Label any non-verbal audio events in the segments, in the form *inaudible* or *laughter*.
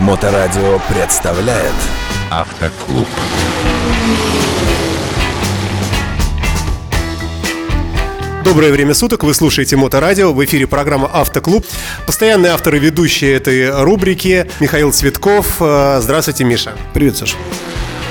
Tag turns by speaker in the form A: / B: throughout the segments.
A: Моторадио представляет
B: Автоклуб.
C: Доброе время суток, вы слушаете Моторадио, в эфире программа «Автоклуб». Постоянные авторы ведущие этой рубрики Михаил Цветков. Э, Здравствуйте, Миша.
D: Привет, Саша.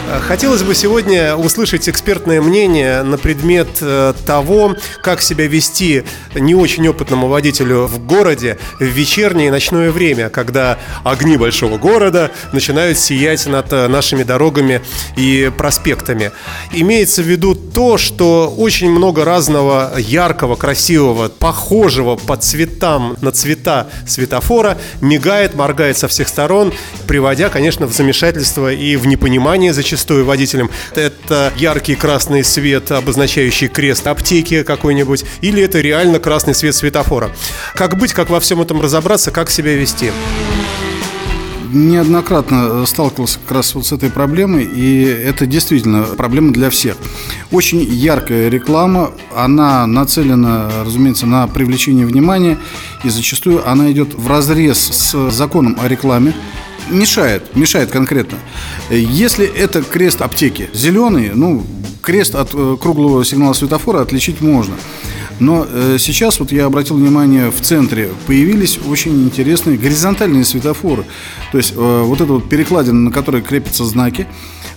C: Хотелось бы сегодня услышать экспертное мнение на предмет э, того, как себя вести не очень опытному водителю в городе в вечернее и ночное время, когда огни большого города начинают сиять над э, нашими дорогами и проспектами. Имеется в виду то, что очень много разного яркого, красивого, похожего по цветам на цвета светофора мигает, моргает со всех сторон, приводя, конечно, в замешательство и в непонимание зачастую водителям. Это яркий красный свет, обозначающий крест аптеки какой-нибудь, или это реально красный свет светофора. Как быть, как во всем этом разобраться, как себя вести?
D: неоднократно сталкивался как раз вот с этой проблемой, и это действительно проблема для всех. Очень яркая реклама, она нацелена, разумеется, на привлечение внимания, и зачастую она идет в разрез с законом о рекламе, мешает, мешает конкретно. Если это крест аптеки зеленый, ну, крест от э, круглого сигнала светофора отличить можно. Но э, сейчас вот я обратил внимание, в центре появились очень интересные горизонтальные светофоры. То есть э, вот эта вот перекладина, на которой крепятся знаки,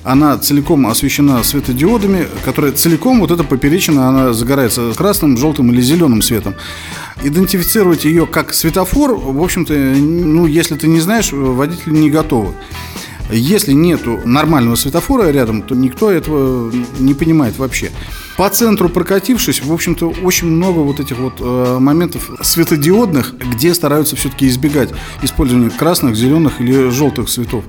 D: она целиком освещена светодиодами, которые целиком, вот эта поперечина, она загорается красным, желтым или зеленым светом. Идентифицировать ее как светофор, в общем-то, ну, если ты не знаешь, водители не готовы. Если нету нормального светофора рядом, то никто этого не понимает вообще. По центру прокатившись, в общем-то, очень много вот этих вот э, моментов светодиодных, где стараются все-таки избегать использования красных, зеленых или желтых цветов.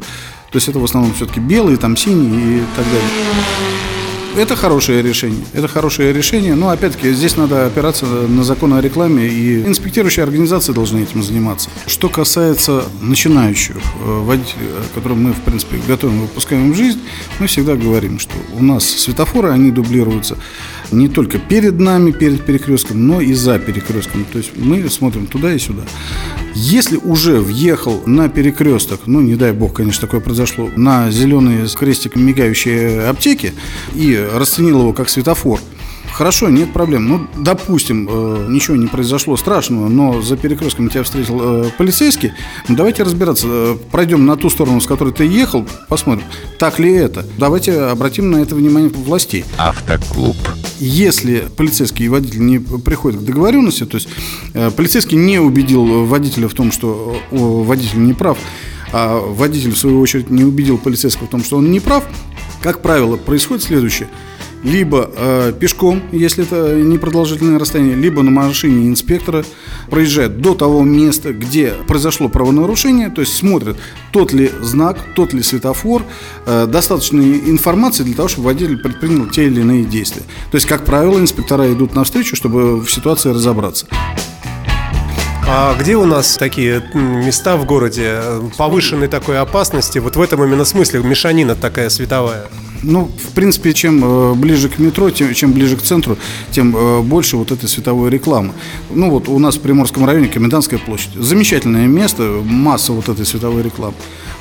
D: То есть это в основном все-таки белые, там синие и так далее. Это хорошее решение. Это хорошее решение. Но опять-таки здесь надо опираться на закон о рекламе, и инспектирующие организации должны этим заниматься. Что касается начинающих э, водителей, которым мы, в принципе, готовим, выпускаем в жизнь, мы всегда говорим, что у нас светофоры, они дублируются не только перед нами, перед перекрестком, но и за перекрестком. То есть мы смотрим туда и сюда. Если уже въехал на перекресток, ну, не дай бог, конечно, такое произошло, на зеленый крестик мигающей аптеки и расценил его как светофор, Хорошо, нет проблем. Ну, допустим, э, ничего не произошло страшного, но за перекрестком тебя встретил э, полицейский. Ну, давайте разбираться. Э, пройдем на ту сторону, с которой ты ехал, посмотрим, так ли это. Давайте обратим на это внимание властей.
B: Автоклуб.
D: Если полицейский и водитель не приходят к договоренности, то есть э, полицейский не убедил водителя в том, что э, водитель не прав, а водитель, в свою очередь, не убедил полицейского в том, что он не прав, как правило, происходит следующее – либо э, пешком, если это непродолжительное расстояние, либо на машине инспектора проезжает до того места, где произошло правонарушение, то есть смотрят, тот ли знак, тот ли светофор, э, достаточно информации для того, чтобы водитель предпринял те или иные действия. То есть, как правило, инспектора идут навстречу, чтобы в ситуации разобраться.
C: А где у нас такие места в городе повышенной такой опасности? Вот в этом именно смысле мешанина такая световая.
D: Ну, в принципе, чем э, ближе к метро, тем, чем ближе к центру, тем э, больше вот этой световой рекламы. Ну, вот у нас в Приморском районе Комендантская площадь. Замечательное место, масса вот этой световой рекламы.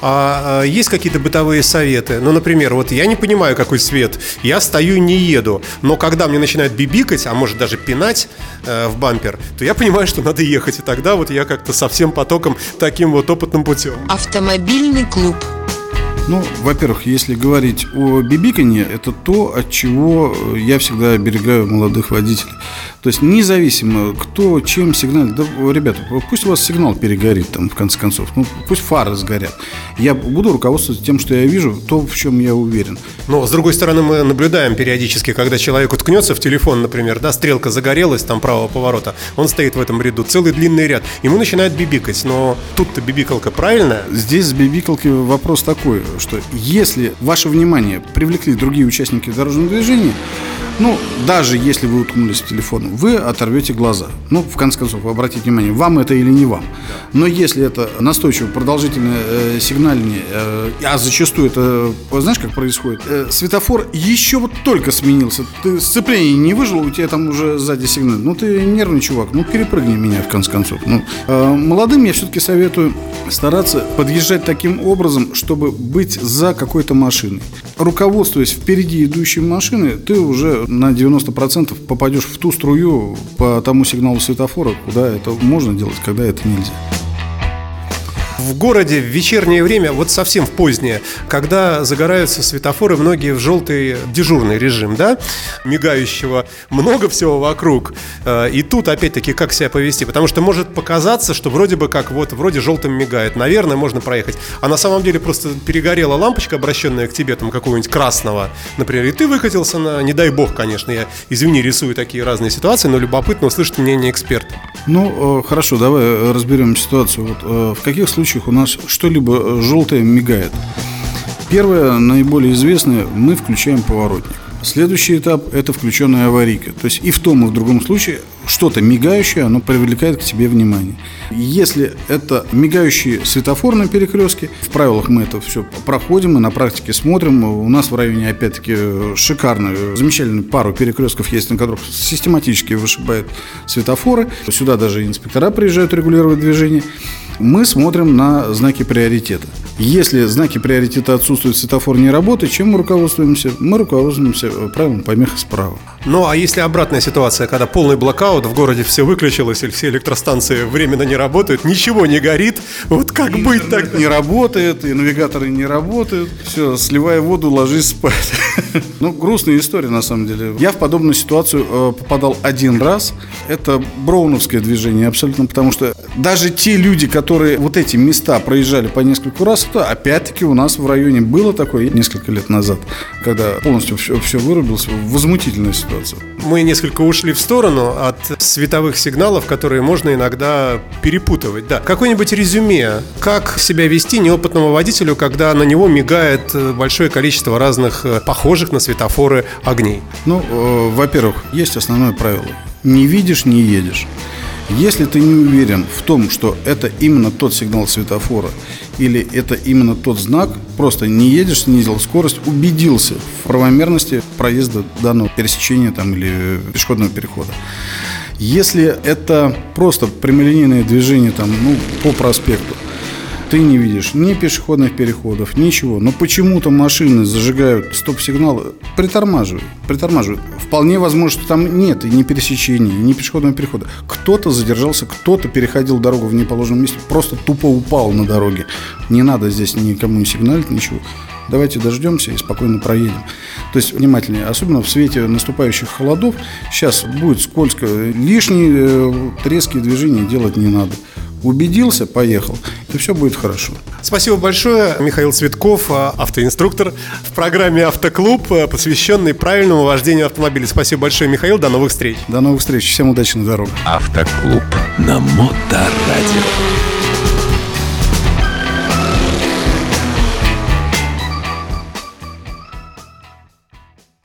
C: А, а есть какие-то бытовые советы? Ну, например, вот я не понимаю, какой свет, я стою и не еду, но когда мне начинают бибикать, а может даже пинать э, в бампер, то я понимаю, что надо ехать, и тогда вот я как-то со всем потоком таким вот опытным путем.
E: Автомобильный клуб.
D: Ну, во-первых, если говорить о бибиканье, это то, от чего я всегда оберегаю молодых водителей. То есть независимо, кто чем сигналит, да, ребята, пусть у вас сигнал перегорит там в конце концов, ну пусть фары сгорят. Я буду руководствоваться тем, что я вижу, то, в чем я уверен.
C: Но, с другой стороны, мы наблюдаем периодически, когда человек уткнется в телефон, например, да, стрелка загорелась, там правого поворота, он стоит в этом ряду, целый длинный ряд, ему начинает бибикать, но тут-то бибикалка правильная?
D: Здесь с бибикалки вопрос такой, что если ваше внимание привлекли другие участники дорожного движения, ну, даже если вы уткнулись в телефон, вы оторвете глаза. Ну, в конце концов, обратите внимание, вам это или не вам. Но если это настойчиво продолжительное э, сигнальное, э, а зачастую это, знаешь, как происходит? Э, светофор еще вот только сменился. Ты сцепление не выжил, у тебя там уже сзади сигнал. Ну, ты нервный чувак, ну, перепрыгни меня, в конце концов. Ну, э, молодым я все-таки советую стараться подъезжать таким образом, чтобы быть за какой-то машиной. Руководствуясь впереди идущей машины, ты уже на 90% попадешь в ту струю по тому сигналу светофора, куда это можно делать, когда это нельзя
C: в городе в вечернее время, вот совсем в позднее, когда загораются светофоры, многие в желтый дежурный режим, да, мигающего, много всего вокруг. Э, и тут, опять-таки, как себя повести? Потому что может показаться, что вроде бы как вот, вроде желтым мигает, наверное, можно проехать. А на самом деле просто перегорела лампочка, обращенная к тебе, там, какого-нибудь красного, например, и ты выкатился на, не дай бог, конечно, я, извини, рисую такие разные ситуации, но любопытно услышать мнение эксперта.
D: Ну, э, хорошо, давай разберем ситуацию. Вот, э, в каких случаях случаях у нас что-либо э, желтое мигает. Первое, наиболее известное, мы включаем поворотник. Следующий этап – это включенная аварийка. То есть и в том, и в другом случае что-то мигающее, оно привлекает к тебе внимание. Если это мигающий светофор на перекрестке, в правилах мы это все проходим, и на практике смотрим. У нас в районе, опять-таки, шикарную, замечательную пару перекрестков есть, на которых систематически вышибают светофоры. Сюда даже инспектора приезжают регулировать движение мы смотрим на знаки приоритета. Если знаки приоритета отсутствуют, светофор не работает, чем мы руководствуемся? Мы руководствуемся правилом помеха справа.
C: Ну, а если обратная ситуация, когда полный блокаут, в городе все выключилось, или все электростанции временно не работают, ничего не горит, вот как и быть так?
D: Не работает, и навигаторы не работают, все, сливая воду, ложись спать. *laughs* Ну, грустная история, на самом деле. Я в подобную ситуацию э, попадал один раз. Это броуновское движение абсолютно, потому что даже те люди, которые вот эти места проезжали по нескольку раз, то опять-таки у нас в районе было такое несколько лет назад, когда полностью все, все вырубилось. Возмутительная ситуация.
C: Мы несколько ушли в сторону от световых сигналов, которые можно иногда перепутывать. Да. Какое-нибудь резюме, как себя вести неопытному водителю, когда на него мигает большое количество разных э, похожих на светофоры огней?
D: Ну, э, во-первых, есть основное правило. Не видишь, не едешь. Если ты не уверен в том, что это именно тот сигнал светофора или это именно тот знак, просто не едешь, снизил скорость, убедился в правомерности проезда данного пересечения там, или пешеходного перехода. Если это просто прямолинейное движение там, ну, по проспекту, ты не видишь ни пешеходных переходов, ничего. Но почему-то машины зажигают стоп-сигналы, притормаживают, притормаживают. Вполне возможно, что там нет и ни пересечения, ни пешеходного перехода. Кто-то задержался, кто-то переходил дорогу в неположенном месте, просто тупо упал на дороге. Не надо здесь никому не сигналить, ничего. Давайте дождемся и спокойно проедем. То есть внимательнее, особенно в свете наступающих холодов. Сейчас будет скользко, лишние э, резкие движения делать не надо убедился, поехал, и все будет хорошо.
C: Спасибо большое, Михаил Цветков, а, автоинструктор в программе «Автоклуб», а, посвященный правильному вождению автомобиля. Спасибо большое, Михаил, до новых встреч.
D: До новых встреч, всем удачи на дорогах.
B: Автоклуб на Моторадио.